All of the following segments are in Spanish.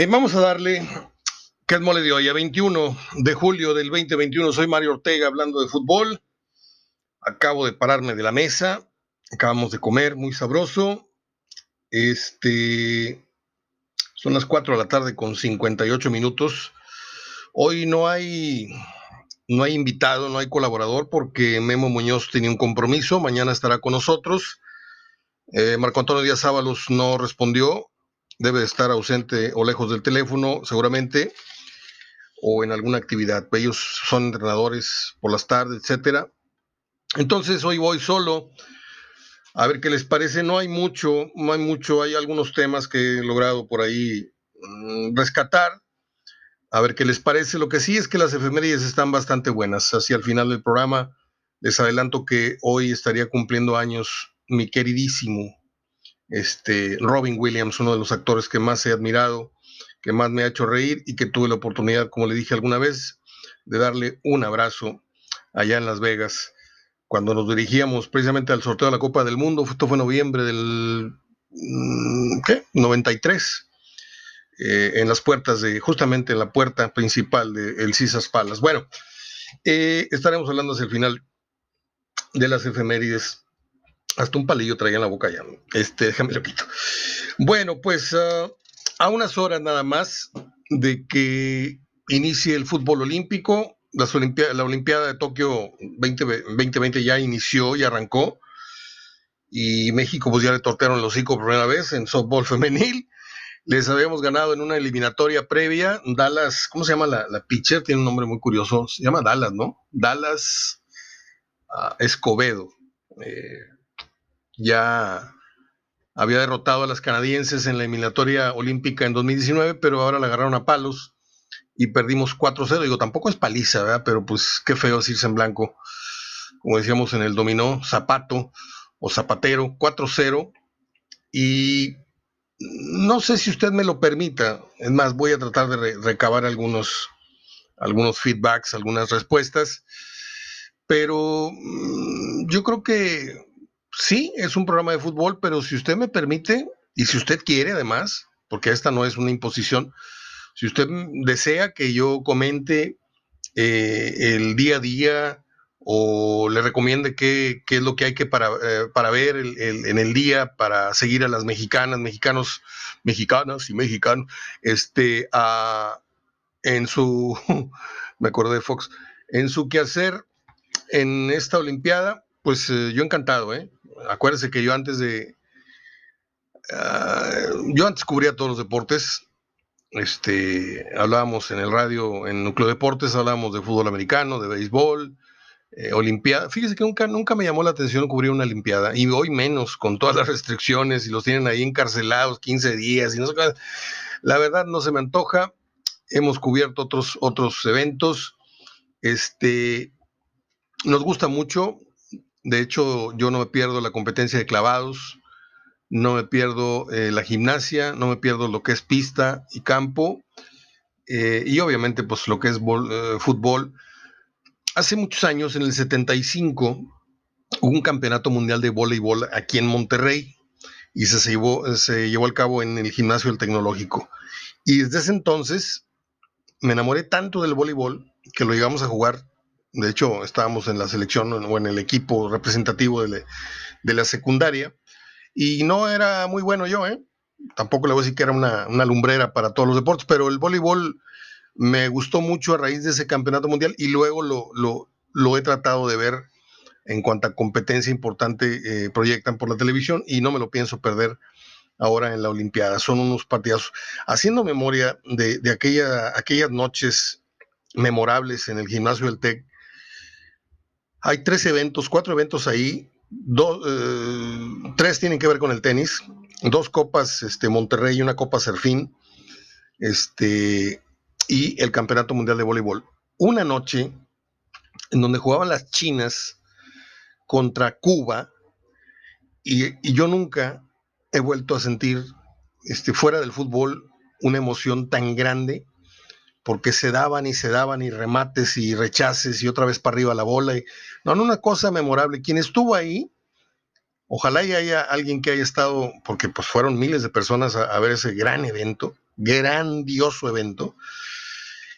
Bien, vamos a darle, ¿qué es mole de hoy? A 21 de julio del 2021, soy Mario Ortega hablando de fútbol. Acabo de pararme de la mesa, acabamos de comer, muy sabroso. Este, son las 4 de la tarde con 58 minutos. Hoy no hay, no hay invitado, no hay colaborador porque Memo Muñoz tenía un compromiso, mañana estará con nosotros. Eh, Marco Antonio Díaz Ábalos no respondió, debe estar ausente o lejos del teléfono seguramente, o en alguna actividad. Ellos son entrenadores por las tardes, etcétera. Entonces hoy voy solo. A ver qué les parece. No hay mucho, no hay mucho. Hay algunos temas que he logrado por ahí mm, rescatar. A ver qué les parece. Lo que sí es que las efemérides están bastante buenas. Así al final del programa les adelanto que hoy estaría cumpliendo años mi queridísimo este, Robin Williams, uno de los actores que más he admirado, que más me ha hecho reír y que tuve la oportunidad, como le dije alguna vez, de darle un abrazo allá en Las Vegas, cuando nos dirigíamos precisamente al sorteo de la Copa del Mundo, esto fue noviembre del mm, ¿qué? 93, eh, en las puertas de, justamente en la puerta principal del de Cisas Palas. Bueno, eh, estaremos hablando hacia el final de las efemérides hasta un palillo traía en la boca ya. Este, déjame lo quito. Bueno, pues ah, a unas horas nada más de que inicie el fútbol olímpico, la Olimpiada de Tokio 2020 ya inició y arrancó. Y México pues ya le tortearon los hocico por primera vez en softball femenil. Les habíamos ganado en una eliminatoria previa. Dallas, ¿cómo se llama la, pitcher? Tiene un nombre muy curioso. Se llama Dallas, ¿no? Dallas ah, Escobedo. Eh, ya había derrotado a las canadienses en la eliminatoria olímpica en 2019, pero ahora la agarraron a palos y perdimos 4-0. Digo, tampoco es paliza, ¿verdad? Pero pues qué feo decirse en blanco. Como decíamos en el dominó, zapato o zapatero, 4-0. Y no sé si usted me lo permita. Es más, voy a tratar de recabar algunos, algunos feedbacks, algunas respuestas. Pero mm, yo creo que sí, es un programa de fútbol, pero si usted me permite, y si usted quiere además, porque esta no es una imposición, si usted desea que yo comente eh, el día a día o le recomiende qué, es lo que hay que para, eh, para ver en el día, para seguir a las mexicanas, mexicanos, mexicanas y mexicanos, este, en su, me acordé de Fox, en su quehacer en esta Olimpiada, pues eh, yo encantado, ¿eh? Acuérdese que yo antes de. Ah, yo antes cubría todos los deportes. Este, hablábamos en el radio, en Núcleo Deportes, hablábamos de fútbol americano, de béisbol, eh, Olimpiada. Fíjese que nunca, nunca me llamó la atención cubrir una Olimpiada, y hoy menos, con todas las restricciones, y los tienen ahí encarcelados 15 días, y no sé. La verdad no se me antoja. Hemos cubierto otros, otros eventos. Este, nos gusta mucho, de hecho, yo no me pierdo la competencia de clavados, no me pierdo eh, la gimnasia, no me pierdo lo que es pista y campo, eh, y obviamente pues lo que es eh, fútbol. Hace muchos años, en el 75, hubo un campeonato mundial de voleibol aquí en Monterrey y se llevó, al cabo en el gimnasio del tecnológico. Y desde ese entonces me enamoré tanto del voleibol que lo llevamos a jugar de hecho, estábamos en la selección o en el equipo representativo de, la secundaria. Y no era muy bueno yo, ¿eh? Tampoco le voy a decir que era una, lumbrera para todos los deportes, pero el voleibol me gustó mucho a raíz de ese campeonato mundial y luego lo, he tratado de ver en cuanta competencia importante eh, proyectan por la televisión y no me lo pienso perder ahora en la Olimpiada. Son unos partidazos. Haciendo memoria de, de aquella, aquellas noches memorables en el gimnasio del TEC, hay tres eventos, cuatro eventos ahí. Eh, tres tienen que ver con el tenis. Dos copas este, Monterrey y una copa Serfín. Este, y el Campeonato Mundial de Voleibol. Una noche en donde jugaban las chinas contra Cuba. Y, yo nunca he vuelto a sentir este, fuera del fútbol una emoción tan grande porque se daban y se daban y remates y rechaces y otra vez para arriba la bola. Y, no, no, una cosa memorable. Quien estuvo ahí, ojalá y haya alguien que haya estado, porque pues fueron miles de personas a, ver ese gran evento, grandioso evento.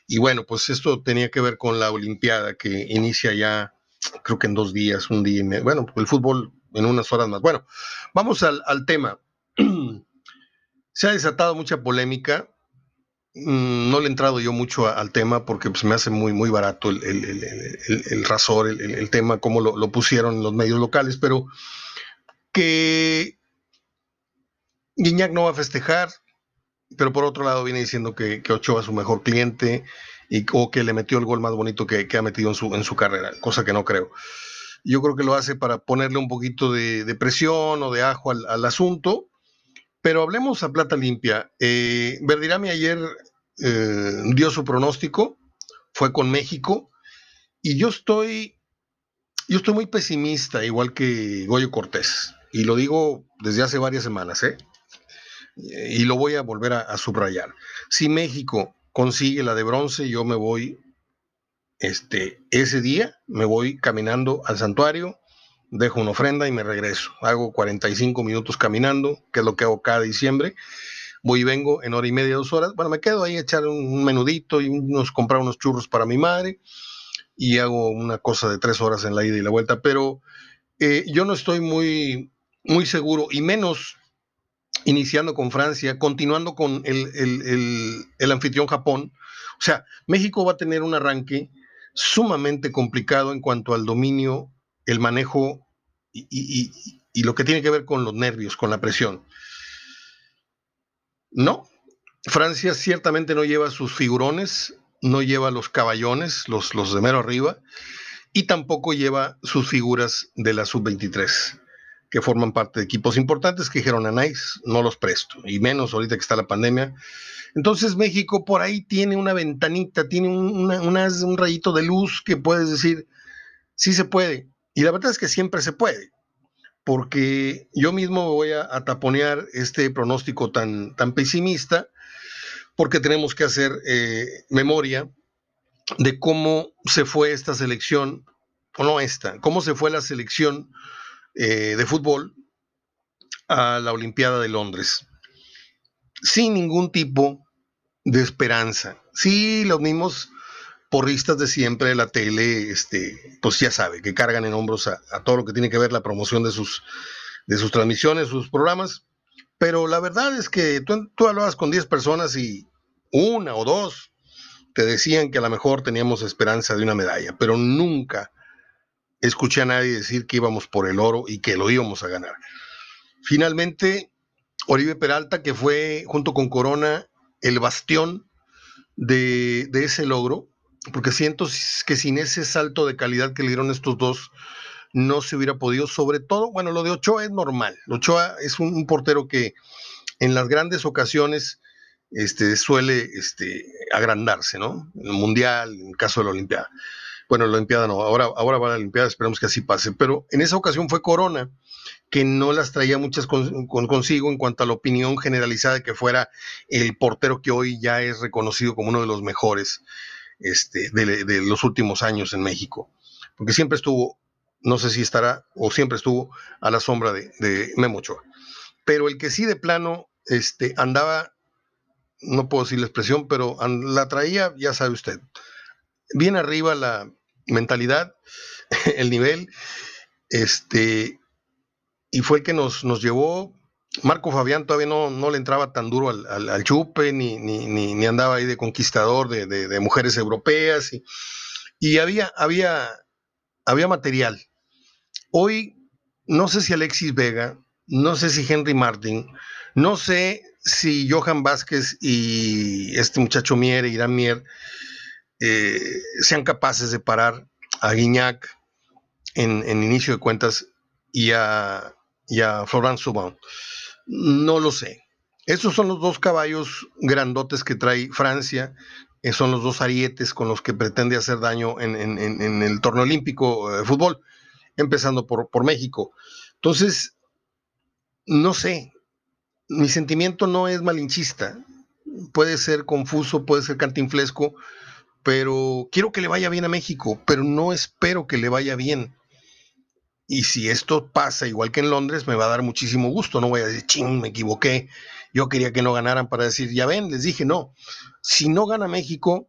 Y bueno, pues esto tenía que ver con la Olimpiada que inicia ya, creo que en dos días, un día y medio. Bueno, el fútbol en unas horas más. Bueno, vamos al, tema. Se ha desatado mucha polémica. Mm, no le he entrado yo mucho al tema porque pues, me hace muy, muy barato el, el, rasor, el, tema, como lo, lo pusieron en los medios locales, pero que Guiñac no va a festejar, pero por otro lado viene diciendo que, Ochoa es su mejor cliente y, o que le metió el gol más bonito que, ha metido en su, en su carrera, cosa que no creo. Yo creo que lo hace para ponerle un poquito de, presión o de ajo al, asunto, pero hablemos a plata limpia. Eh, Verdirami ayer eh, dio su pronóstico, fue con México, y yo estoy, yo estoy muy pesimista, igual que Goyo Cortés, y lo digo desde hace varias semanas, ¿eh? y lo voy a volver a, subrayar. Si México consigue la de bronce, yo me voy, este, ese día me voy caminando al santuario, dejo una ofrenda y me regreso. Hago 45 minutos caminando, que es lo que hago cada diciembre. Voy y vengo en hora y media, dos horas. Bueno, me quedo ahí a echar un menudito y unos, comprar unos churros para mi madre y hago una cosa de tres horas en la ida y la vuelta. Pero eh, yo no estoy muy, muy seguro y menos iniciando con Francia, continuando con el, anfitrión Japón. O sea, México va a tener un arranque sumamente complicado en cuanto al dominio, el manejo y, lo que tiene que ver con los nervios, con la presión. No, Francia ciertamente no lleva sus figurones, no lleva los caballones, los, los de mero arriba, y tampoco lleva sus figuras de la sub-23 que forman parte de equipos importantes que dijeron a Nice, no los presto, y menos ahorita que está la pandemia. Entonces México por ahí tiene una ventanita, tiene un rayito de luz que puedes decir, sí se puede. Y la verdad es que siempre se puede, porque yo mismo voy a, taponear este pronóstico tan, tan pesimista, porque tenemos que hacer eh, memoria de cómo se fue esta selección, o no esta, cómo se fue la selección eh, de fútbol a la Olimpiada de Londres, sin ningún tipo de esperanza. Sí, los mismos porristas de siempre la tele, este, pues ya sabe, que cargan en hombros a, todo lo que tiene que ver la promoción de sus, de sus transmisiones, sus programas, pero la verdad es que tú, tú hablabas con 10 personas y una o dos te decían que a lo mejor teníamos esperanza de una medalla, pero nunca escuché a nadie decir que íbamos por el oro y que lo íbamos a ganar. Finalmente, Oribe Peralta, que fue junto con Corona el bastión de, ese logro, porque siento que sin ese salto de calidad que le dieron estos dos, no se hubiera podido, sobre todo, bueno, lo de Ochoa es normal. Ochoa es un, portero que en las grandes ocasiones este, suele este, agrandarse, ¿no? En el Mundial, en el caso de la Olimpiada. Bueno, la Olimpiada no, ahora, ahora va la Olimpiada, esperemos que así pase. Pero en esa ocasión fue Corona, que no las traía muchas con, consigo en cuanto a la opinión generalizada de que fuera el portero que hoy ya es reconocido como uno de los mejores este, de, los últimos años en México. Porque siempre estuvo, no sé si estará, o siempre estuvo a la sombra de, de Memo Ochoa. Pero el que sí de plano este, andaba, no puedo decir la expresión, pero la traía, ya sabe usted, bien arriba la, mentalidad, el nivel, este, y fue el que nos, nos llevó. Marco Fabián todavía no, no le entraba tan duro al, chupe, ni, ni, ni, andaba ahí de conquistador de, mujeres europeas, y, y, había, había, había material. Hoy, no sé si Alexis Vega, no sé si Henry Martin, no sé si Johan Vázquez y este muchacho Mier, Irán Mier, eh, sean capaces de parar a Guignac en, inicio de cuentas y a, y a. No lo sé. Esos son los dos caballos grandotes que trae Francia, eh, son los dos arietes con los que pretende hacer daño en, el torneo olímpico de fútbol, empezando por, por México. Entonces, no sé, mi sentimiento no es malinchista, puede ser confuso, puede ser cantinflesco, pero quiero que le vaya bien a México, pero no espero que le vaya bien. Y si esto pasa igual que en Londres, me va a dar muchísimo gusto. No voy a decir, ching, me equivoqué. Yo quería que no ganaran para decir, ya ven, les dije, no. Si no gana México,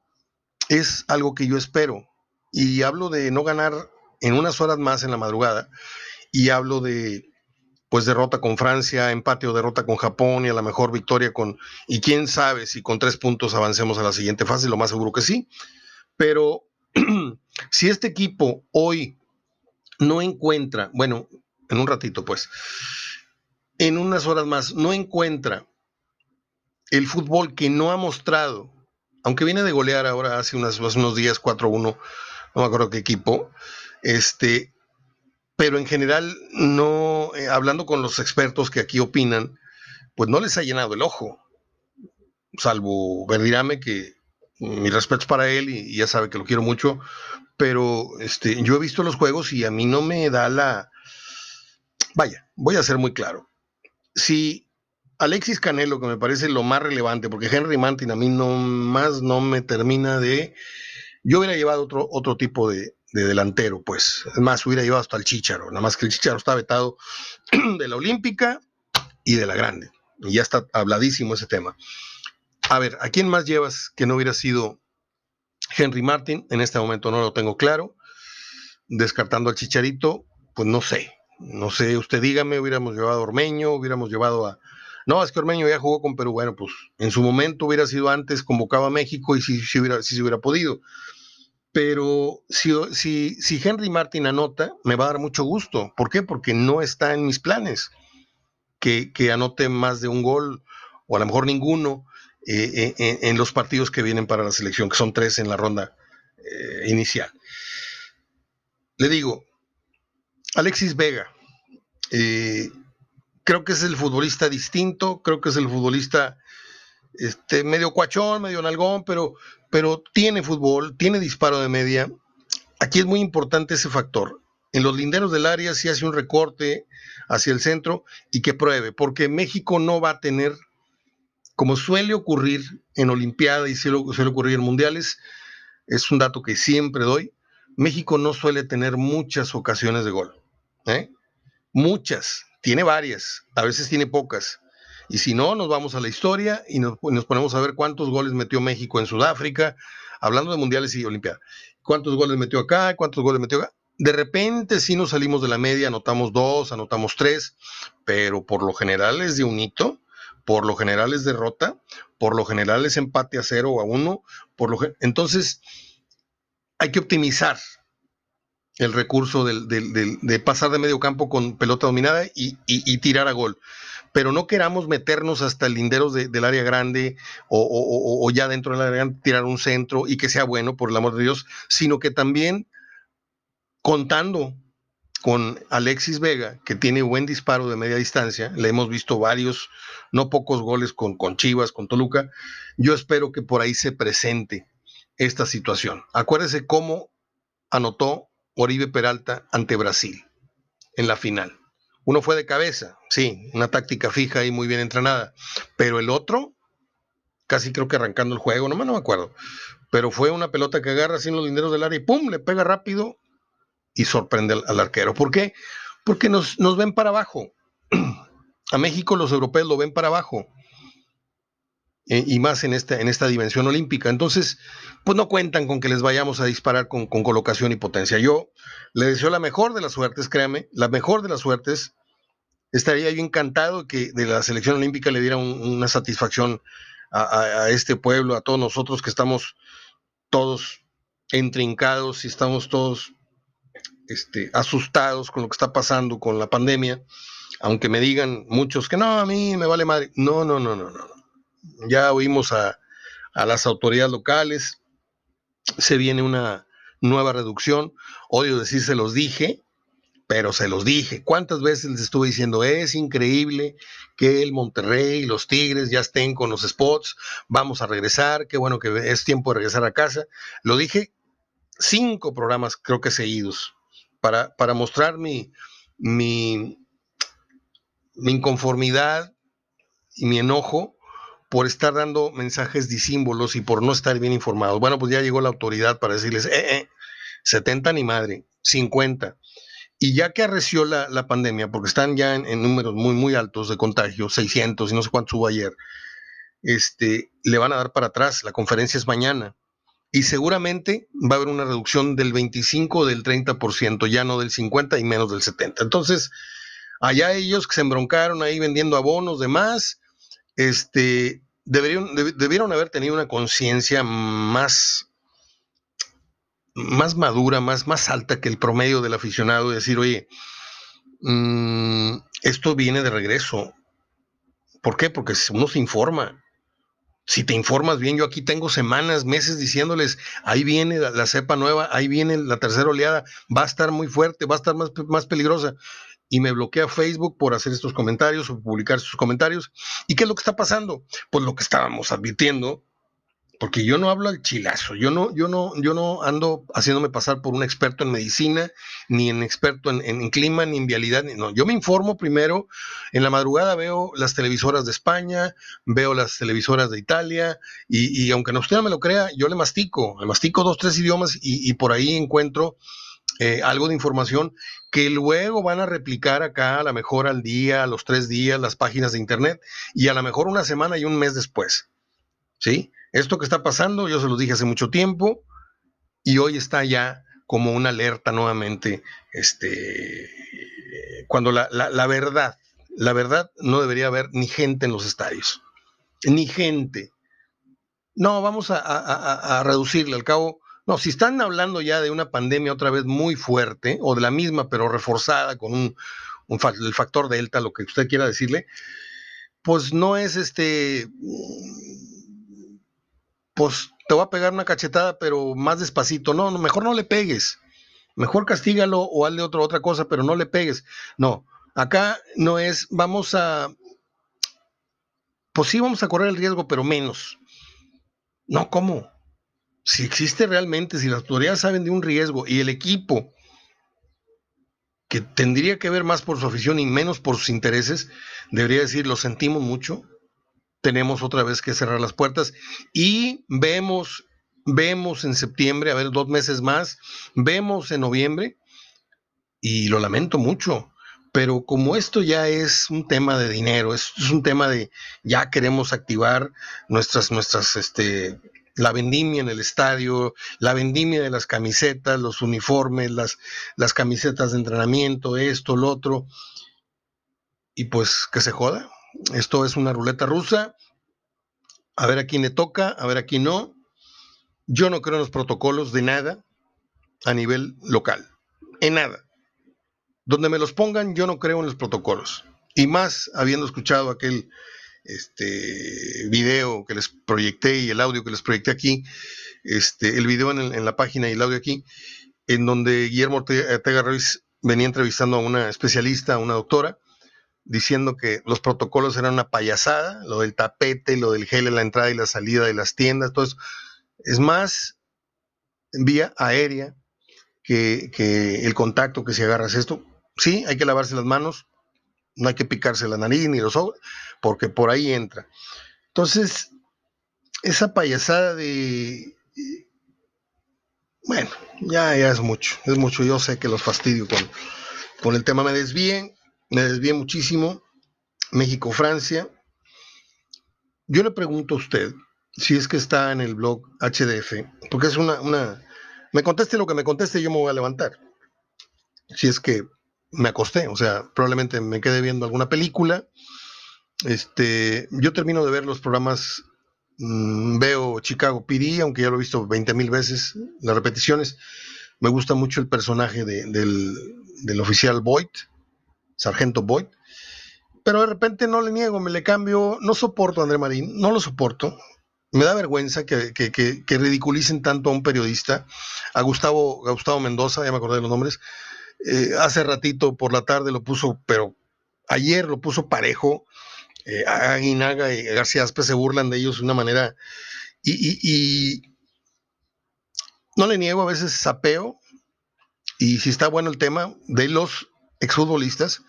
es algo que yo espero. Y hablo de no ganar en unas horas más en la madrugada. Y hablo de, pues, derrota con Francia, empate o derrota con Japón y a la mejor victoria con. Y quién sabe si con tres puntos avancemos a la siguiente fase, lo más seguro que sí. Pero si este equipo hoy no encuentra, bueno, en un ratito pues, en unas horas más, no encuentra el fútbol que no ha mostrado, aunque viene de golear ahora hace, unos días 4-1, no me acuerdo qué equipo, este, pero en general no, eh, hablando con los expertos que aquí opinan, pues no les ha llenado el ojo, salvo Verdirame, que mi respeto para él y, ya sabe que lo quiero mucho, pero este, yo he visto los juegos y a mí no me da la... Vaya, voy a ser muy claro. Si Alexis Canelo, que me parece lo más relevante, porque Henry Martin a mí no más no me termina de... Yo hubiera llevado otro, otro tipo de, delantero, pues. Es más, hubiera llevado hasta el Chicharo, nada más que el Chicharo está vetado de la Olímpica y de la Grande. Y ya está habladísimo ese tema. A ver, ¿a quién más llevas que no hubiera sido Henry Martin? En este momento no lo tengo claro. Descartando al Chicharito, pues no sé. No sé, usted dígame, hubiéramos llevado a Ormeño, hubiéramos llevado a... No, es que Ormeño ya jugó con Perú. Bueno, pues en su momento hubiera sido antes convocado a México y si, si, hubiera, si se hubiera podido. Pero si, si, si Henry Martin anota, me va a dar mucho gusto. ¿Por qué? Porque no está en mis planes que, que anote más de un gol o a lo mejor ninguno eh, eh, en, los partidos que vienen para la selección, que son tres en la ronda eh, inicial. Le digo, Alexis Vega, creo que es el futbolista distinto, creo que es el futbolista este, medio cuachón, medio nalgón, pero, pero tiene fútbol, tiene disparo de media. Aquí es muy importante ese factor. En los linderos del área si hace un recorte hacia el centro y que pruebe, porque México no va a tener como suele ocurrir en Olimpiada y suele, ocurrir en Mundiales, es un dato que siempre doy, México no suele tener muchas ocasiones de gol. ¿eh? Muchas, tiene varias, a veces tiene pocas. Y si no, nos vamos a la historia y nos, ponemos a ver cuántos goles metió México en Sudáfrica, hablando de mundiales y Olimpiada. ¿Cuántos goles metió acá? ¿Cuántos goles metió acá? De repente sí nos salimos de la media, anotamos dos, anotamos tres, pero por lo general es de un hito por lo general es derrota, por lo general es empate a cero o a uno, por lo entonces hay que optimizar el recurso de pasar de medio campo con pelota dominada y, tirar a gol. Pero no queramos meternos hasta el lindero del área grande o, o, ya dentro del área grande tirar un centro y que sea bueno, por el amor de Dios, sino que también contando con Alexis Vega, que tiene buen disparo de media distancia, le hemos visto varios, no pocos goles con, con Chivas, con Toluca, yo espero que por ahí se presente esta situación. Acuérdese cómo anotó Oribe Peralta ante Brasil en la final. Uno fue de cabeza, sí, una táctica fija y muy bien entrenada, pero el otro, casi creo que arrancando el juego, no, no me acuerdo, pero fue una pelota que agarra en los linderos del área y ¡pum! le pega rápido y sorprende al, arquero. ¿Por qué? Porque nos, ven para abajo. A México los europeos lo ven para abajo. Eh, y más en esta, en esta dimensión olímpica. Entonces, pues no cuentan con que les vayamos a disparar con, colocación y potencia. Yo le deseo la mejor de las suertes, créame, la mejor de las suertes. Estaría yo encantado que de la selección olímpica le diera una satisfacción a, este pueblo, a todos nosotros que estamos todos entrincados y estamos todos este, asustados con lo que está pasando con la pandemia, aunque me digan muchos que no, a mí me vale madre. No, no, no, no, no. Ya oímos a, las autoridades locales, se viene una nueva reducción. Odio decir se los dije, pero se los dije. ¿Cuántas veces les estuve diciendo? Es increíble que el Monterrey y los Tigres ya estén con los spots, vamos a regresar, qué bueno que es tiempo de regresar a casa. Lo dije cinco programas, creo que seguidos para, mostrar mi, mi, inconformidad y mi enojo por estar dando mensajes disímbolos y por no estar bien informados. Bueno, pues ya llegó la autoridad para decirles, eh, eh, 70 ni madre, 50. Y ya que arreció la, pandemia, porque están ya en, números muy, muy altos de contagio, 600 y no sé cuánto hubo ayer, este, le van a dar para atrás. La conferencia es mañana. Y seguramente va a haber una reducción del 25 o del 30%, ya no del 50 y menos del 70. Entonces, allá ellos que se embroncaron ahí vendiendo abonos, demás, este, deberían, debieron haber tenido una conciencia más más madura, más, más alta que el promedio del aficionado y decir, oye, mm, esto viene de regreso. ¿Por qué? Porque uno se informa. Si te informas bien, yo aquí tengo semanas, meses diciéndoles, ahí viene la, cepa nueva, ahí viene la tercera oleada, va a estar muy fuerte, va a estar más, más peligrosa. Y me bloquea Facebook por hacer estos comentarios o publicar estos comentarios. ¿Y qué es lo que está pasando? Pues lo que estábamos advirtiendo porque yo no hablo al chilazo, yo no, yo no, yo no ando haciéndome pasar por un experto en medicina, ni en experto en, clima, ni en vialidad, no, yo me informo primero, en la madrugada veo las televisoras de España, veo las televisoras de Italia, y, aunque no usted no me lo crea, yo le mastico, le mastico dos, tres idiomas y, por ahí encuentro eh, algo de información que luego van a replicar acá a lo mejor al día, a los tres días, las páginas de internet, y a lo mejor una semana y un mes después. ¿Sí? Esto que está pasando, yo se los dije hace mucho tiempo, y hoy está ya como una alerta nuevamente, este, cuando la, verdad, la verdad no debería haber ni gente en los estadios, ni gente. No, vamos a, reducirle al cabo. No, si están hablando ya de una pandemia otra vez muy fuerte, o de la misma, pero reforzada con un, el factor delta, lo que usted quiera decirle, pues no es este pues te voy a pegar una cachetada, pero más despacito. No, mejor no le pegues. Mejor castígalo o hazle otra, otra cosa, pero no le pegues. No, acá no es, vamos a, pues sí vamos a correr el riesgo, pero menos. No, ¿cómo? Si existe realmente, si las autoridades saben de un riesgo y el equipo que tendría que ver más por su afición y menos por sus intereses, debería decir, lo sentimos mucho, tenemos otra vez que cerrar las puertas y vemos, vemos en septiembre, a ver, dos meses más, vemos en noviembre y lo lamento mucho. Pero como esto ya es un tema de dinero, es, es un tema de ya queremos activar nuestras, nuestras, este, la vendimia en el estadio, la vendimia de las camisetas, los uniformes, las, las camisetas de entrenamiento, esto, lo otro. Y pues que se joda, esto es una ruleta rusa. A ver a quién le toca, a ver a quién no. Yo no creo en los protocolos de nada a nivel local. En nada. Donde me los pongan, yo no creo en los protocolos. Y más habiendo escuchado aquel este, video que les proyecté y el audio que les proyecté aquí, este, el video en, la página y el audio aquí, en donde Guillermo Ortega Ruiz venía entrevistando a una especialista, a una doctora, diciendo que los protocolos eran una payasada, lo del tapete, lo del gel en la entrada y la salida de las tiendas, eso. Es más vía aérea que, el contacto que si agarras esto. Sí, hay que lavarse las manos, no hay que picarse la nariz ni los ojos, porque por ahí entra. Entonces, esa payasada de... Bueno, ya, ya es mucho, es mucho. Yo sé que los fastidio con, con el tema. Me desvíen, me desvié muchísimo. México-Francia. Yo le pregunto a usted si es que está en el blog HDF, porque es una, una... Me conteste lo que me conteste, yo me voy a levantar. Si es que me acosté, o sea, probablemente me quede viendo alguna película. Este, yo termino de ver los programas, mm, veo Chicago PD, aunque ya lo he visto 20 mil veces, las repeticiones. Me gusta mucho el personaje del, del oficial Boyd, Sargento Boyd, pero de repente no le niego, me le cambio, no soporto a André Marín, no lo soporto. Me da vergüenza que, ridiculicen tanto a un periodista, a Gustavo, Gustavo Mendoza, ya me acordé de los nombres. Eh, hace ratito por la tarde lo puso, pero ayer lo puso parejo. Eh, Aguinaga y García Aspe se burlan de ellos de una manera. Y, y, no le niego, a veces sapeo. Y si está bueno el tema, de los exfutbolistas,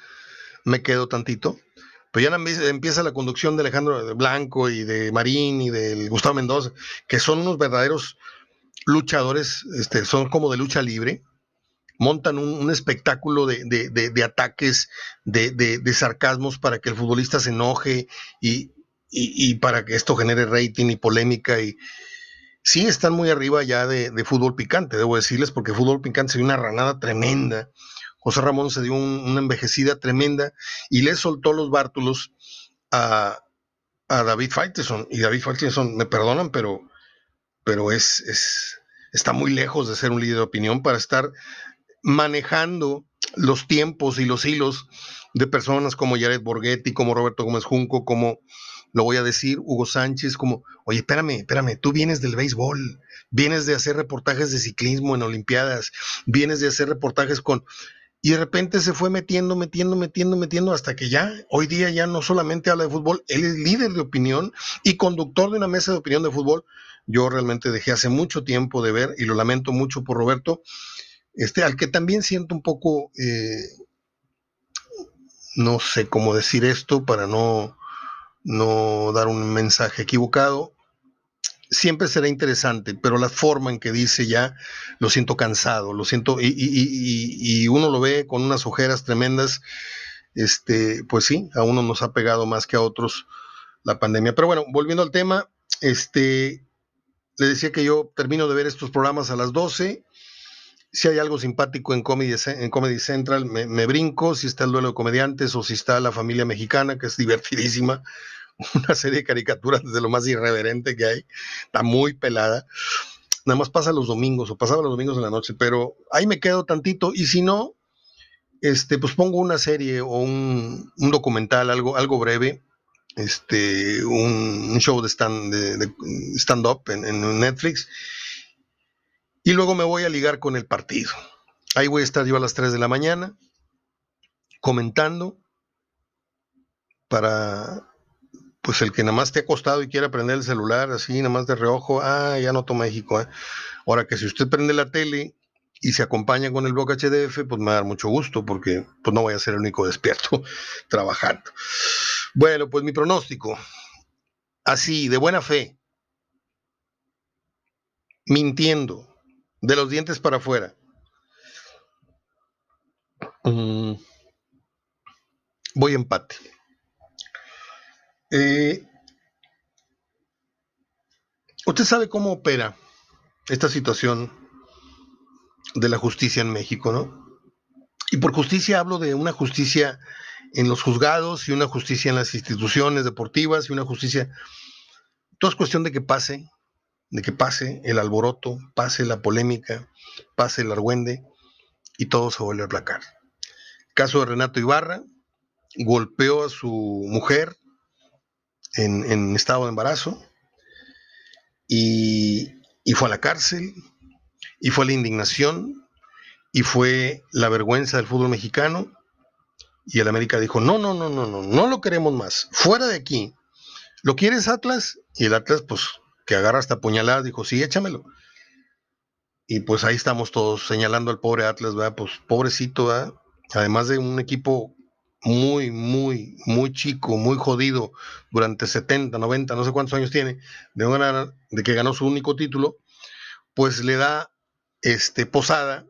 me quedo tantito. Pero ya empieza la conducción de Alejandro Blanco y de Marín y de Gustavo Mendoza, que son unos verdaderos luchadores, este, son como de lucha libre, montan un, espectáculo de, ataques, de, sarcasmos para que el futbolista se enoje y, para que esto genere rating y polémica. Y sí están muy arriba ya de, fútbol picante, debo decirles, porque fútbol picante se una ranada tremenda. José Ramón se dio una envejecida tremenda y le soltó los bártulos a, David Faitelson. Y David Faitelson, me perdonan, pero, pero es, es, está muy lejos de ser un líder de opinión para estar manejando los tiempos y los hilos de personas como Jared Borghetti, como Roberto Gómez Junco, como lo voy a decir, Hugo Sánchez, como, oye, espérame, espérame, tú vienes del béisbol, vienes de hacer reportajes de ciclismo en Olimpiadas, vienes de hacer reportajes con... Y de repente se fue metiendo, metiendo, metiendo, metiendo, hasta que ya, hoy día ya no solamente habla de fútbol, él es líder de opinión y conductor de una mesa de opinión de fútbol. Yo realmente dejé hace mucho tiempo de ver y lo lamento mucho por Roberto, este, al que también siento un poco, eh, no sé cómo decir esto para no, no dar un mensaje equivocado. Siempre será interesante, pero la forma en que dice ya lo siento cansado, lo siento, y, y, uno lo ve con unas ojeras tremendas. Este, pues sí, a uno nos ha pegado más que a otros la pandemia. Pero bueno, volviendo al tema, este, le decía que yo termino de ver estos programas a las 12 si hay algo simpático en Comedy, en Comedy Central, me, brinco, si está el duelo de comediantes o si está la familia mexicana, que es divertidísima, una serie de caricaturas de lo más irreverente que hay, está muy pelada. Nada más pasa los domingos o pasaba los domingos en la noche, pero ahí me quedo tantito y si no, este, pues pongo una serie o un, documental, algo, algo breve, este, un, show de stand-up en, en Netflix y luego me voy a ligar con el partido. Ahí voy a estar yo a las 3 de la mañana comentando para pues el que nada más te ha acostado y quiera prender el celular así, nada más de reojo, ah, ya no toma México. ¿eh? Ahora que si usted prende la tele y se acompaña con el blog HDF, pues me va a dar mucho gusto porque pues no voy a ser el único despierto trabajando. Bueno, pues mi pronóstico, así, de buena fe, mintiendo, de los dientes para afuera. Mm. voy empate. Eh, usted sabe cómo opera esta situación de la justicia en México, ¿no? Y por justicia hablo de una justicia en los juzgados y una justicia en las instituciones deportivas y una justicia... Todo es cuestión de que pase de que pase el alboroto, pase la polémica, pase el argüende y todo se vuelve a aplacar. Caso de Renato Ibarra, golpeó a su mujer en, estado de embarazo y, fue a la cárcel y fue la indignación y fue la vergüenza del fútbol mexicano y el América dijo, no, no, no, no, no, no lo queremos más, fuera de aquí. ¿Lo quieres Atlas? Y el Atlas pues que agarra hasta puñaladas, dijo, sí, échamelo. Y pues ahí estamos todos señalando al pobre Atlas, ¿verdad? Pues pobrecito, ¿verdad? Además de un equipo muy, muy, muy chico, muy jodido durante 70, 90, no sé cuántos años tiene, de, de que ganó su único título, pues le da este, posada,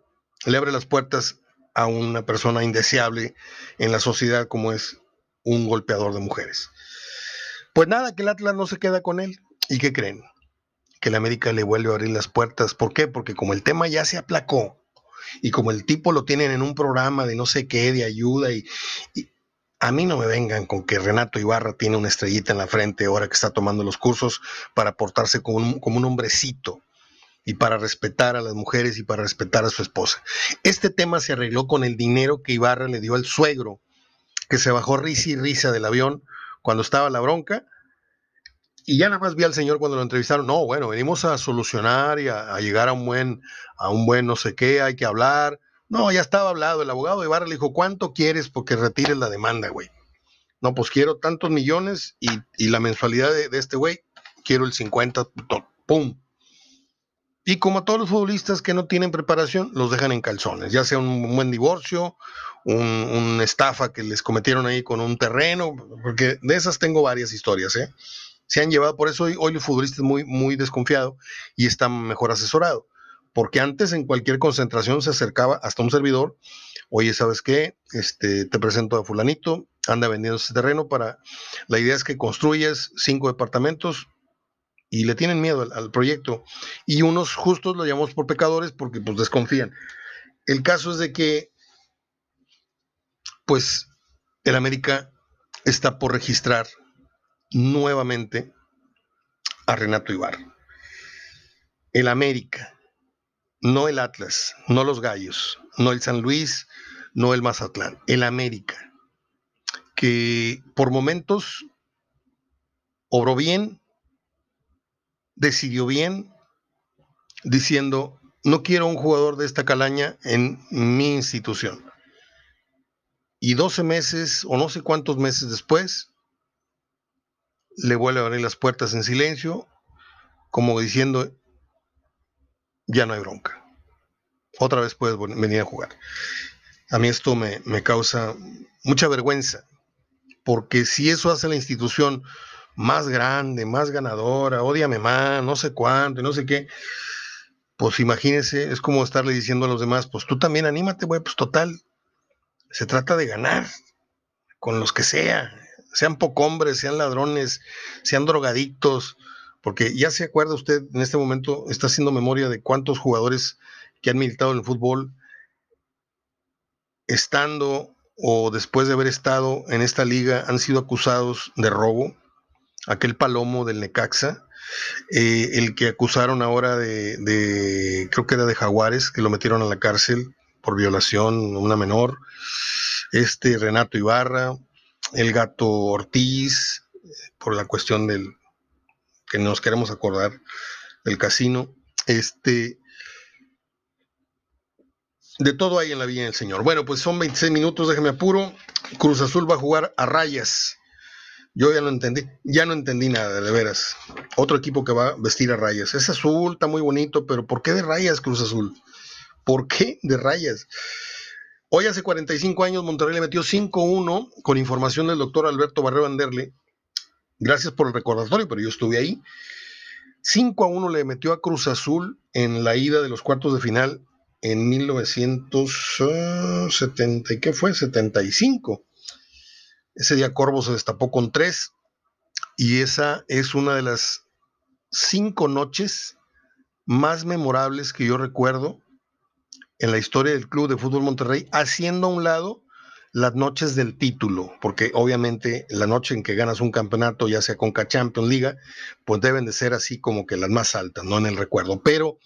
le abre las puertas a una persona indeseable en la sociedad como es un golpeador de mujeres. Pues nada, que el Atlas no se queda con él, ¿Y qué creen? Que la América le vuelve a abrir las puertas. ¿Por qué? Porque como el tema ya se aplacó y como el tipo lo tienen en un programa de no sé qué, de ayuda y, a mí no me vengan con que Renato Ibarra tiene una estrellita en la frente ahora que está tomando los cursos para portarse como un, como un hombrecito y para respetar a las mujeres y para respetar a su esposa. Este tema se arregló con el dinero que Ibarra le dio al suegro, que se bajó risa y risa del avión cuando estaba la bronca y ya nada más vi al señor cuando lo entrevistaron, no, bueno, venimos a solucionar y a, llegar a un buen, a un buen no sé qué, hay que hablar. No, ya estaba hablado, el abogado de Barra le dijo, ¿cuánto quieres porque retires la demanda, güey? No, pues quiero tantos millones y, la mensualidad de, este güey, quiero el 50, ¡pum! Y como a todos los futbolistas que no tienen preparación, los dejan en calzones, ya sea un buen divorcio, un, un, estafa que les cometieron ahí con un terreno, porque de esas tengo varias historias, ¿eh? Se han llevado, por eso hoy, hoy el futbolista es muy, muy desconfiado y está mejor asesorado, porque antes en cualquier concentración se acercaba hasta un servidor, oye, ¿sabes qué? Este, te presento a fulanito, anda vendiendo ese terreno para... La idea es que construyas cinco departamentos y le tienen miedo al, proyecto. Y unos justos lo llamamos por pecadores porque pues desconfían. El caso es de que, pues, el América está por registrar nuevamente a Renato Ibarra. El América, no el Atlas, no los Gallos, no el San Luis, no el Mazatlán, el América, que por momentos obró bien, decidió bien, diciendo, no quiero un jugador de esta calaña en mi institución. Y 12 meses o no sé cuántos meses después, le vuelve a abrir las puertas en silencio, como diciendo, ya no hay bronca. Otra vez puedes venir a jugar. A mí esto me, me causa mucha vergüenza, porque si eso hace la institución más grande, más ganadora, odiame más, no sé cuánto, no sé qué, pues imagínese, es como estarle diciendo a los demás, pues tú también anímate, güey, pues total, se trata de ganar, con los que sea, sean hombres, sean ladrones, sean drogadictos, porque ya se acuerda usted en este momento, está haciendo memoria de cuántos jugadores que han militado en el fútbol, estando o después de haber estado en esta liga, han sido acusados de robo, aquel palomo del Necaxa, eh, el que acusaron ahora de, creo que era de Jaguares, que lo metieron a la cárcel por violación, una menor, este Renato Ibarra, el gato Ortiz, por la cuestión del que nos queremos acordar del casino, este, de todo hay en la vida del Señor. Bueno, pues son 26 minutos, déjeme apuro. Cruz Azul va a jugar a rayas yo ya no entendí, ya no entendí nada, de veras. Otro equipo que va a vestir a rayas. Es azul, está muy bonito, pero ¿por qué de rayas Cruz Azul? ¿Por qué de rayas? Hoy hace 45 años Monterrey le metió 5-1 con información del doctor Alberto Barrero Anderle. Gracias por el recordatorio, pero yo estuve ahí. 5 a 1 le metió a Cruz Azul en la ida de los cuartos de final en 1970, ¿qué fue? 75. Ese día Corvo se destapó con tres y esa es una de las cinco noches más memorables que yo recuerdo en la historia del Club de Fútbol Monterrey, haciendo a un lado las noches del título, porque obviamente la noche en que ganas un campeonato, ya sea con Champions Liga, pues deben de ser así como que las más altas, no en el recuerdo, pero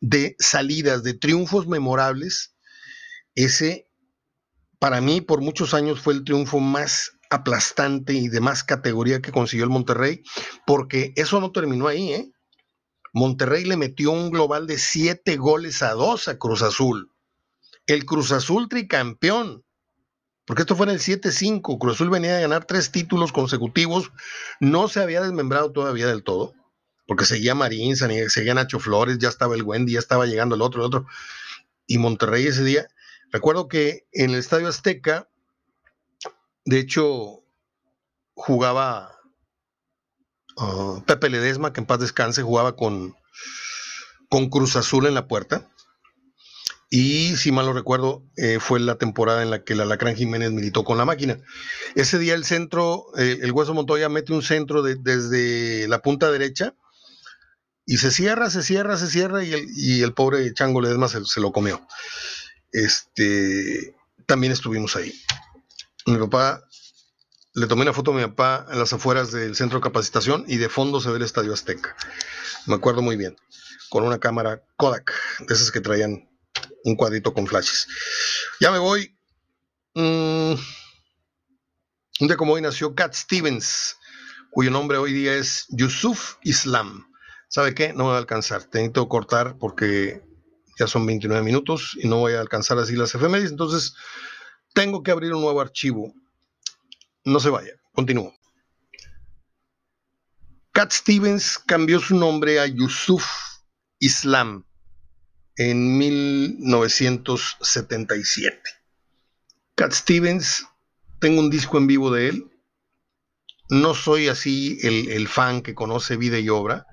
de salidas, de triunfos memorables, ese para mí por muchos años fue el triunfo más aplastante y de más categoría que consiguió el Monterrey, porque eso no terminó ahí, ¿eh? Monterrey le metió un global de siete goles a dos a Cruz Azul. El Cruz Azul tricampeón, porque esto fue en el 7-5. Cruz Azul venía a ganar tres títulos consecutivos, no se había desmembrado todavía del todo, porque seguía Marín, seguía Nacho Flores, ya estaba el Wendy, ya estaba llegando el otro, el otro. Y Monterrey ese día Recuerdo que en el Estadio Azteca, de hecho, jugaba uh, Pepe Ledesma, que en paz descanse, jugaba con, con Cruz Azul en la puerta. Y si mal lo recuerdo, eh, fue la temporada en la que el Alacrán Jiménez militó con la máquina. Ese día el centro, eh, el Hueso Montoya mete un centro desde la punta derecha y se cierra, se cierra, se cierra y el, y el pobre Chango Ledesma se lo comió este, también estuvimos ahí. Mi papá, le tomé una foto a mi papá en las afueras del centro de capacitación y de fondo se ve el Estadio Azteca. Me acuerdo muy bien, con una cámara Kodak, de esas que traían un cuadrito con flashes. Ya me voy. Mm, un día como hoy nació Cat Stevens, cuyo nombre hoy día es Yusuf Islam. ¿Sabe qué? No me va a alcanzar. Tengo que cortar porque ya son 29 minutos y no voy a alcanzar así las efemérides, entonces tengo que abrir un nuevo archivo. No se vaya, continúo. Cat Stevens cambió su nombre a Yusuf Islam en 1977. Cat Stevens, tengo un disco en vivo de él. No soy así el, fan que conoce vida y obra,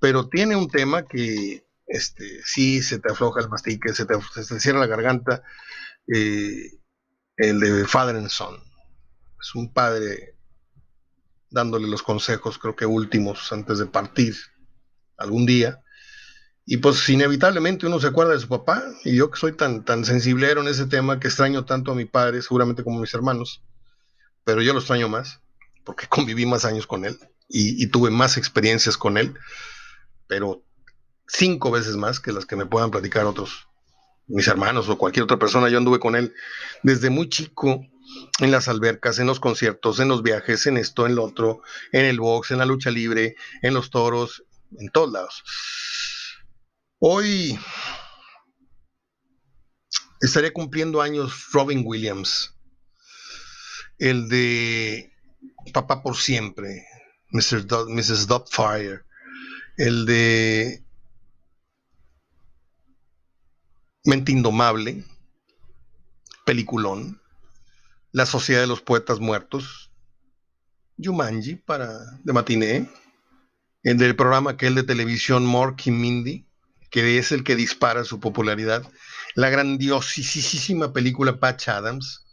pero tiene un tema que este, sí se te afloja el mastique, se te, cierra la garganta. Eh, el de Father and Son. Es un padre dándole los consejos, creo que últimos, antes de partir algún día. Y pues inevitablemente uno se acuerda de su papá, y yo que soy tan, tan sensiblero en ese tema, que extraño tanto a mi padre, seguramente como a mis hermanos, pero yo lo extraño más, porque conviví más años con él y, tuve más experiencias con él, pero cinco veces más que las que me puedan platicar otros, mis hermanos o cualquier otra persona. Yo anduve con él desde muy chico en las albercas, en los conciertos, en los viajes, en esto, en lo otro, en el box, en la lucha libre, en los toros, en todos lados. Hoy estaría cumpliendo años Robin Williams, el de Papá por siempre, Mrs. Doubtfire, el de Mente Indomable, peliculón, La Sociedad de los Poetas Muertos, Jumanji para de matiné, el del programa aquel de televisión Mork y Mindy, que es el que dispara su popularidad, la grandiosísima película Patch Adams,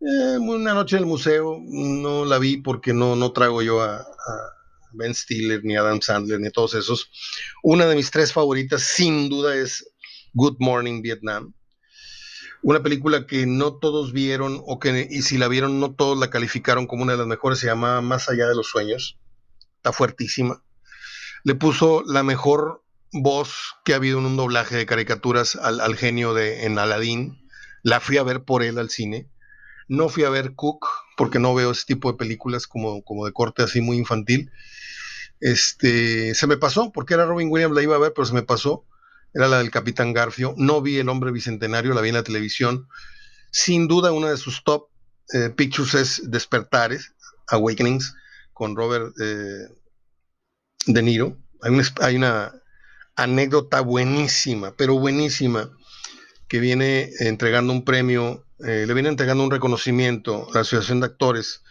eh, una noche en el museo, no la vi porque no, no trago yo a, Ben Stiller, ni Adam Sandler, ni todos esos. Una de mis tres favoritas, sin duda, es Good Morning Vietnam. Una película que no todos vieron, o que, y si la vieron, no todos la calificaron como una de las mejores, se llama Más allá de los sueños. Está fuertísima. Le puso la mejor voz que ha habido en un doblaje de caricaturas al, al genio de en Aladdin. La fui a ver por él al cine no fui a ver Cook porque no veo ese tipo de películas como, como de corte así muy infantil. Este, se me pasó, porque era Robin Williams, la iba a ver, pero se me pasó. Era la del Capitán Garfio. No vi El Hombre Bicentenario, la vi en la televisión. Sin duda, una de sus top eh, pictures es Despertares, Awakenings, con Robert eh, De Niro. Hay una anécdota buenísima, pero buenísima, que viene entregando un premio eh, le viene entregando un reconocimiento a la Asociación de Actores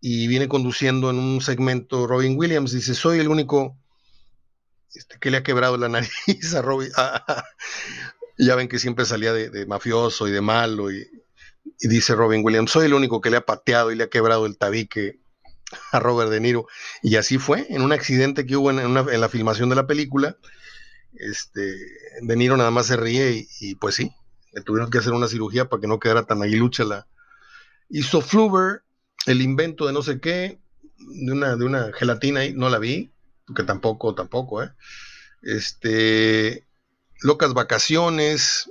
y viene conduciendo en un segmento Robin Williams. Dice, soy el único este, que le ha quebrado la nariz a Robin. ya ven que siempre salía de, mafioso y de malo. Y, dice Robin Williams, soy el único que le ha pateado y le ha quebrado el tabique a Robert De Niro. Y así fue, en un accidente que hubo en, en la filmación de la película. Este, de Niro nada más se ríe y pues sí, tuvieron que hacer una cirugía para que no quedara tan aguilucha la. Hizo Fluver, el invento de no sé qué, de una, de una gelatina ahí, no la vi, porque tampoco, tampoco, ¿eh? Este, Locas Vacaciones,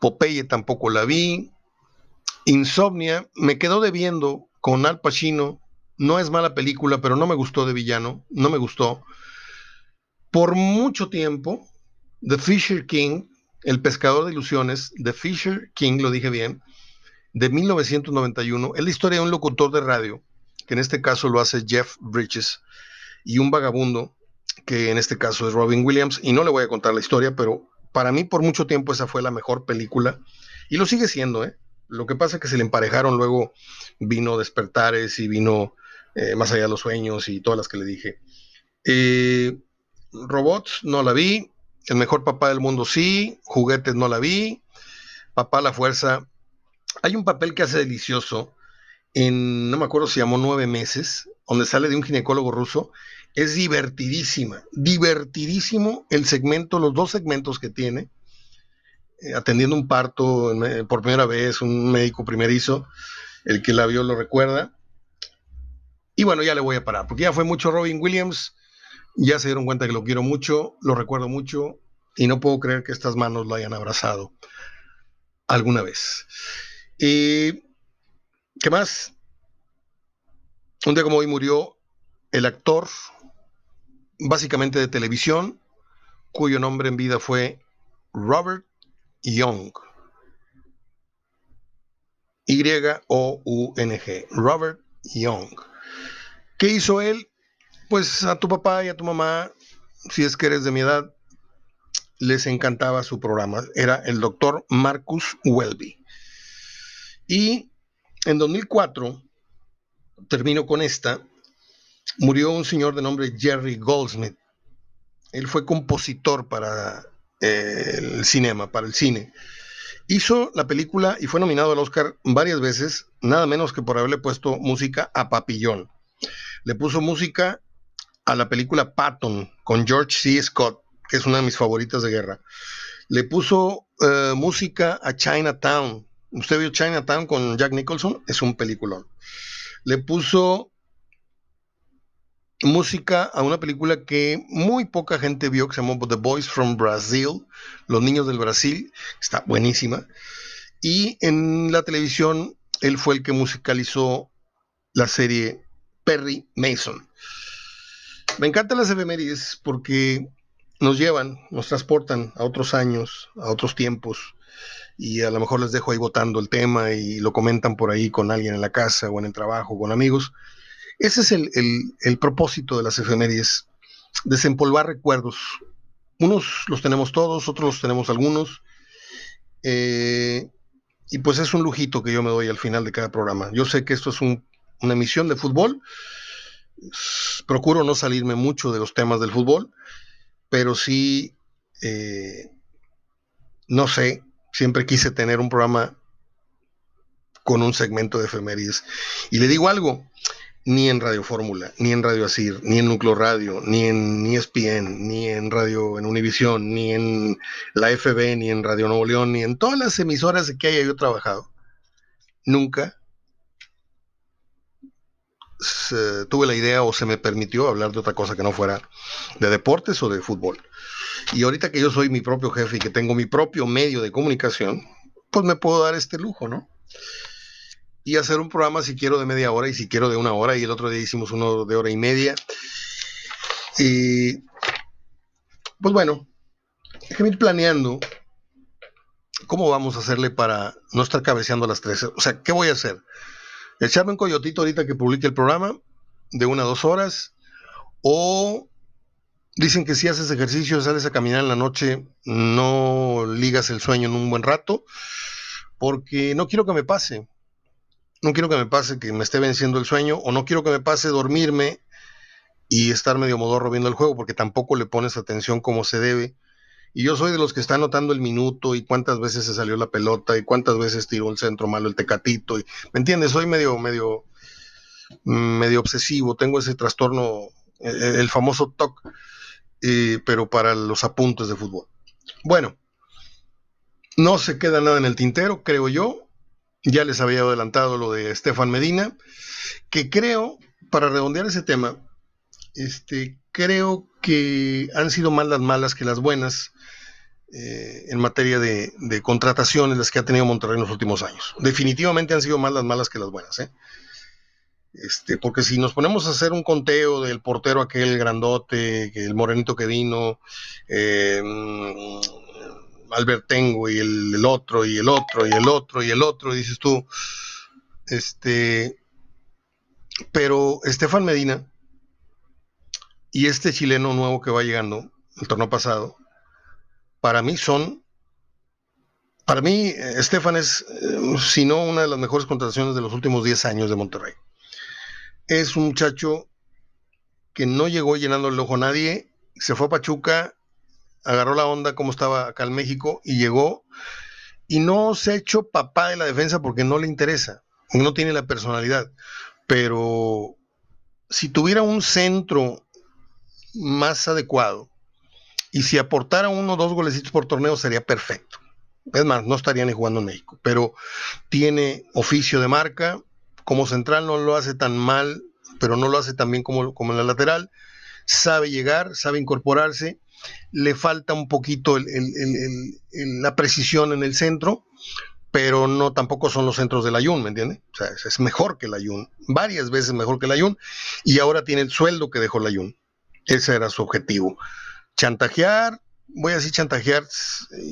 Popeye tampoco la vi, Insomnia, me quedó debiendo con Al Pacino, no es mala película, pero no me gustó de villano, no me gustó. Por mucho tiempo, The Fisher King, el pescador de ilusiones, The Fisher King, lo dije bien, de 1991, es la historia de un locutor de radio, que en este caso lo hace Jeff Bridges, y un vagabundo, que en este caso es Robin Williams, y no le voy a contar la historia, pero para mí por mucho tiempo esa fue la mejor película, y lo sigue siendo, ¿eh? Lo que pasa es que se le emparejaron luego, vino Despertares y vino eh, Más allá de los sueños y todas las que le dije. Eh, robots, no la vi, el mejor papá del mundo sí, juguetes no la vi, papá la fuerza. Hay un papel que hace delicioso en, no me acuerdo si llamó nueve meses, donde sale de un ginecólogo ruso. Es divertidísima, divertidísimo el segmento, los dos segmentos que tiene, eh, atendiendo un parto por primera vez, un médico primerizo, el que la vio lo recuerda. Y bueno, ya le voy a parar, porque ya fue mucho Robin Williams ya se dieron cuenta que lo quiero mucho, lo recuerdo mucho y no puedo creer que estas manos lo hayan abrazado alguna vez. ¿Y qué más? Un día como hoy murió el actor, básicamente de televisión, cuyo nombre en vida fue Robert Young. Y-O-U-N-G. Robert Young. ¿Qué hizo él? pues a tu papá y a tu mamá, si es que eres de mi edad, les encantaba su programa. Era el doctor Marcus Welby. Y en 2004, termino con esta, murió un señor de nombre Jerry Goldsmith. él fue compositor para eh, el cinema, para el cine. Hizo la película y fue nominado al Oscar varias veces, nada menos que por haberle puesto música a Papillón. Le puso música a la película Patton con George C. Scott, que es una de mis favoritas de guerra. Le puso eh, música a Chinatown. ¿Usted vio Chinatown con Jack Nicholson? Es un peliculón. Le puso música a una película que muy poca gente vio, que se llamó The Boys from Brazil, Los Niños del Brasil, está buenísima. Y en la televisión, él fue el que musicalizó la serie Perry Mason. Me encantan las efemérides porque nos llevan, nos transportan a otros años, a otros tiempos, y a lo mejor les dejo ahí votando el tema y lo comentan por ahí con alguien en la casa o en el trabajo, con amigos. Ese es el, propósito de las efemérides, desempolvar recuerdos. Unos los tenemos todos, otros los tenemos algunos. Eh, y pues es un lujito que yo me doy al final de cada programa. Yo sé que esto es una emisión de fútbol. Procuro no salirme mucho de los temas del fútbol, pero sí, eh, no sé, siempre quise tener un programa con un segmento de efemérides. Y le digo algo, ni en Radio Fórmula, ni en Radio Asir, ni en Núcleo Radio, ni en ESPN, ni en Radio en Univisión, ni en la FB, ni en Radio Nuevo León, ni en todas las emisoras que haya yo trabajado. Nunca tuve la idea o se me permitió hablar de otra cosa que no fuera de deportes o de fútbol. Y ahorita que yo soy mi propio jefe y que tengo mi propio medio de comunicación, pues me puedo dar este lujo, ¿no? y hacer un programa si quiero de media hora y si quiero de una hora y el otro día hicimos uno de hora y media. Y pues bueno, déjenme ir planeando cómo vamos a hacerle para no estar cabeceando a las tres. O sea, ¿qué voy a hacer? Echarme un coyotito ahorita que publique el programa de una a dos horas o dicen que si haces ejercicio, sales a caminar en la noche, no ligas el sueño en un buen rato, porque no quiero que me pase no quiero que me pase que me esté venciendo el sueño o no quiero que me pase dormirme y estar medio modorro viendo el juego porque tampoco le pones atención como se debe. Y yo soy de los que está anotando el minuto y cuántas veces se salió la pelota y cuántas veces tiró el centro malo el tecatito. Y, ¿Me entiendes? Soy medio, medio, medio obsesivo. Tengo ese trastorno, eh, el, famoso TOC, pero para los apuntes de fútbol. Bueno, no se queda nada en el tintero, creo yo. Ya les había adelantado lo de Estefan Medina, que creo, para redondear ese tema, este, creo que han sido más las malas que las buenas eh, en materia de, contrataciones las que ha tenido Monterrey en los últimos años. Definitivamente han sido más las malas que las buenas. ¿eh? Este, porque si nos ponemos a hacer un conteo del portero aquel grandote, el morenito que vino, eh, Albertengo y el, otro y el otro y el otro y el otro, dices tú, este, pero Estefan Medina y este chileno nuevo que va llegando, el torneo pasado, para mí son, para mí Estefan es, eh, si no una de las mejores contrataciones de los últimos 10 años de Monterrey. Es un muchacho que no llegó llenando el ojo a nadie, se fue a Pachuca agarró la onda como estaba acá en México y llegó y no se ha hecho papá de la defensa porque no le interesa, no tiene la personalidad, pero si tuviera un centro más adecuado y si aportara uno o dos golecitos por torneo sería perfecto. Es más, no estaría ni jugando en México, pero tiene oficio de marca, como central no lo hace tan mal, pero no lo hace tan bien como, como en la lateral, sabe llegar, sabe incorporarse le falta un poquito la precisión en el centro, pero no tampoco son los centros del Ayun, ¿me entiende? O sea, es, mejor que el Ayun, varias veces mejor que el Ayun, y ahora tiene el sueldo que dejó el Ayun. Ese era su objetivo. Chantajear, voy a decir chantajear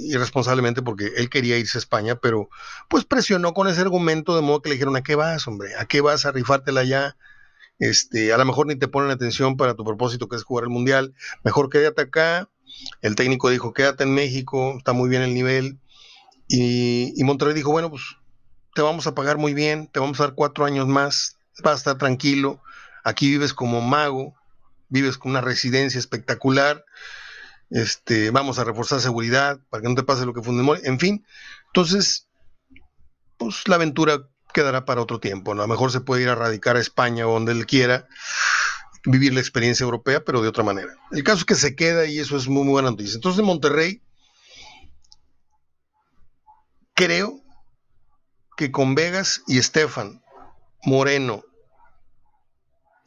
irresponsablemente porque él quería irse a España, pero pues presionó con ese argumento de modo que le dijeron, ¿a qué vas, hombre? ¿A qué vas a rifártela ya? Este, a lo mejor ni te ponen atención para tu propósito que es jugar el mundial, mejor quédate acá. El técnico dijo, quédate en México, está muy bien el nivel. Y, Monterrey dijo, bueno, pues te vamos a pagar muy bien, te vamos a dar cuatro años más, vas a estar tranquilo, aquí vives como mago, vives con una residencia espectacular, este, vamos a reforzar seguridad para que no te pase lo que fue en fin. Entonces, pues la aventura quedará para otro tiempo. A lo mejor se puede ir a radicar a España o donde él quiera, vivir la experiencia europea, pero de otra manera. El caso es que se queda y eso es muy, muy buena noticia. Entonces, Monterrey, creo que con Vegas y Estefan, Moreno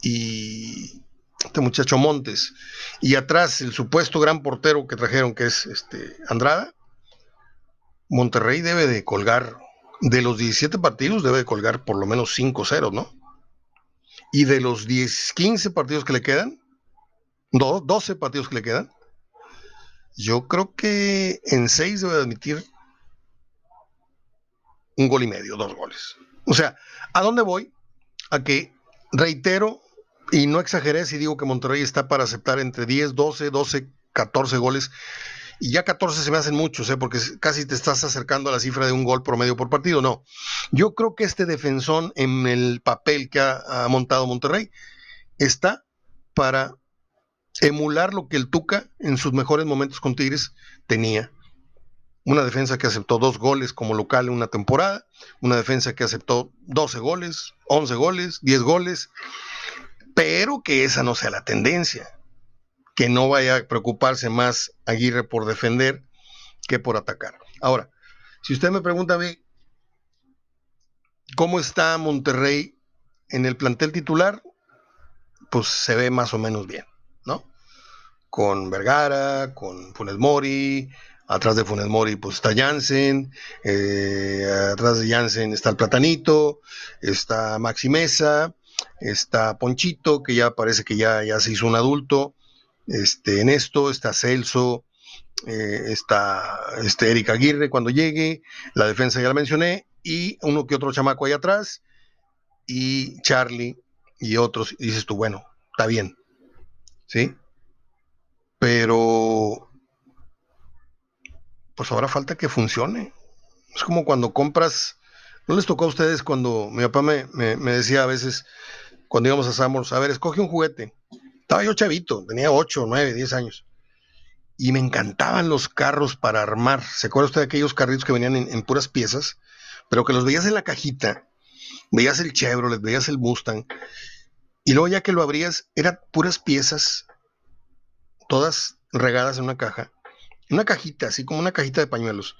y este muchacho Montes, y atrás el supuesto gran portero que trajeron, que es este Andrada, Monterrey debe de colgar, de los 17 partidos debe de colgar por lo menos 5-0, ¿no? Y de los 10, 15 partidos que le quedan, 12 partidos que le quedan, yo creo que en 6 debe de admitir un gol y medio, dos goles. O sea, ¿a dónde voy? A que reitero y no exageré si digo que Monterrey está para aceptar entre 10, 12, 12, 14 goles. Y ya 14 se me hacen muchos, ¿eh? porque casi te estás acercando a la cifra de un gol promedio por partido. No. Yo creo que este defensón en el papel que ha, montado Monterrey está para emular lo que el Tuca en sus mejores momentos con Tigres tenía. Una defensa que aceptó dos goles como local en una temporada, una defensa que aceptó 12 goles, 11 goles, 10 goles, pero que esa no sea la tendencia, que no vaya a preocuparse más Aguirre por defender que por atacar. Ahora, si usted me pregunta a mí, ¿cómo está Monterrey en el plantel titular? Pues se ve más o menos bien, ¿no? Con Vergara, con Funes Mori, atrás de Funes Mori pues está Jansen, eh, atrás de Jansen está el Platanito, está Maxi Mesa, está Ponchito, que ya parece que ya, ya se hizo un adulto, este, en esto, está Celso, eh, está este, Erika Aguirre cuando llegue, la defensa ya la mencioné, y uno que otro chamaco ahí atrás, y Charlie y otros, y dices tú, bueno, está bien, ¿sí? Pero, pues ahora falta que funcione. Es como cuando compras, ¿no les tocó a ustedes cuando mi papá me, me decía a veces, cuando íbamos a Samos, a ver, escoge un juguete. Estaba yo chavito, tenía 8, 9, 10 años. Y me encantaban los carros para armar. ¿Se acuerda usted de aquellos carritos que venían en, puras piezas? Pero que los veías en la cajita. Veías el Chevrolet, veías el Mustang. Y luego ya que lo abrías, eran puras piezas, todas regadas en una caja. Una cajita, así como una cajita de pañuelos.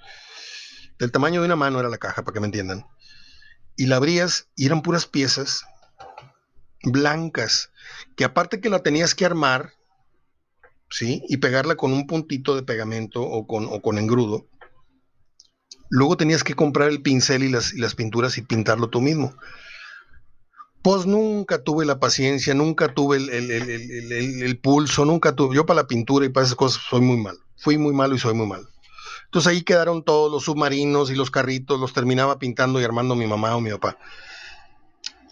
Del tamaño de una mano era la caja, para que me entiendan. Y la abrías y eran puras piezas blancas, que aparte que la tenías que armar, ¿sí? Y pegarla con un puntito de pegamento o con, o con engrudo. Luego tenías que comprar el pincel y las, y las pinturas y pintarlo tú mismo. Pues nunca tuve la paciencia, nunca tuve el, el, pulso, nunca tuve. Yo para la pintura y para esas cosas soy muy mal. Fui muy malo y soy muy malo. Entonces ahí quedaron todos los submarinos y los carritos, los terminaba pintando y armando mi mamá o mi papá.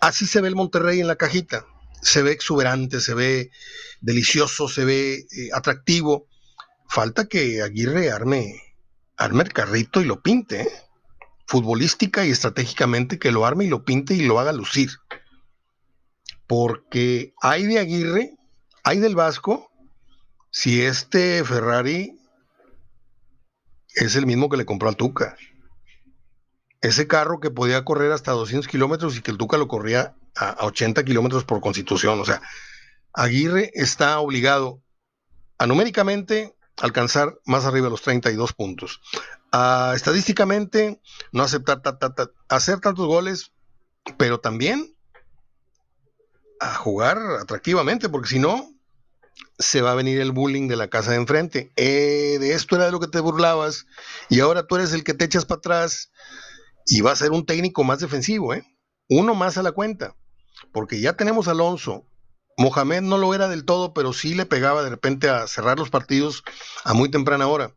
Así se ve el Monterrey en la cajita. Se ve exuberante, se ve delicioso, se ve eh, atractivo. Falta que Aguirre arme, arme el carrito y lo pinte. ¿eh? Futbolística y estratégicamente que lo arme y lo pinte y lo haga lucir. Porque hay de Aguirre, hay del Vasco, si este Ferrari es el mismo que le compró al Tuca ese carro que podía correr hasta 200 kilómetros y que el Tuca lo corría a, 80 kilómetros por constitución. O sea, Aguirre está obligado a numéricamente alcanzar más arriba de los 32 puntos. estadísticamente, no aceptar hacer tantos goles, pero también a jugar atractivamente, porque si no, se va a venir el bullying de la casa de enfrente. Eh, de esto era de lo que te burlabas y ahora tú eres el que te echas para atrás y va a ser un técnico más defensivo, ¿eh? Uno más a la cuenta, porque ya tenemos Alonso. Mohamed no lo era del todo, pero sí le pegaba de repente a cerrar los partidos a muy temprana hora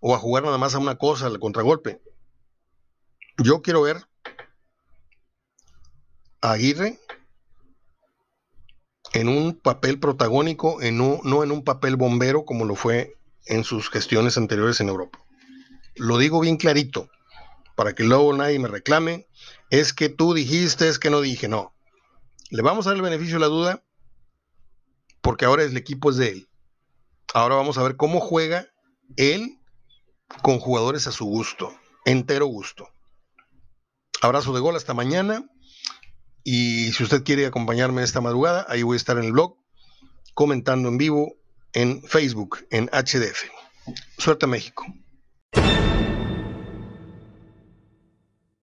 o a jugar nada más a una cosa, al contragolpe. Yo quiero ver a Aguirre en un papel protagónico, en no en un papel bombero como lo fue en sus gestiones anteriores en Europa. Lo digo bien clarito para que luego nadie me reclame, es que tú dijiste, es que no dije, no. Le vamos a dar el beneficio de la duda porque ahora el equipo es de él. Ahora vamos a ver cómo juega él con jugadores a su gusto, entero gusto. Abrazo de gol hasta mañana. Y si usted quiere acompañarme esta madrugada, ahí voy a estar en el blog comentando en vivo en Facebook, en HDF. Suerte México.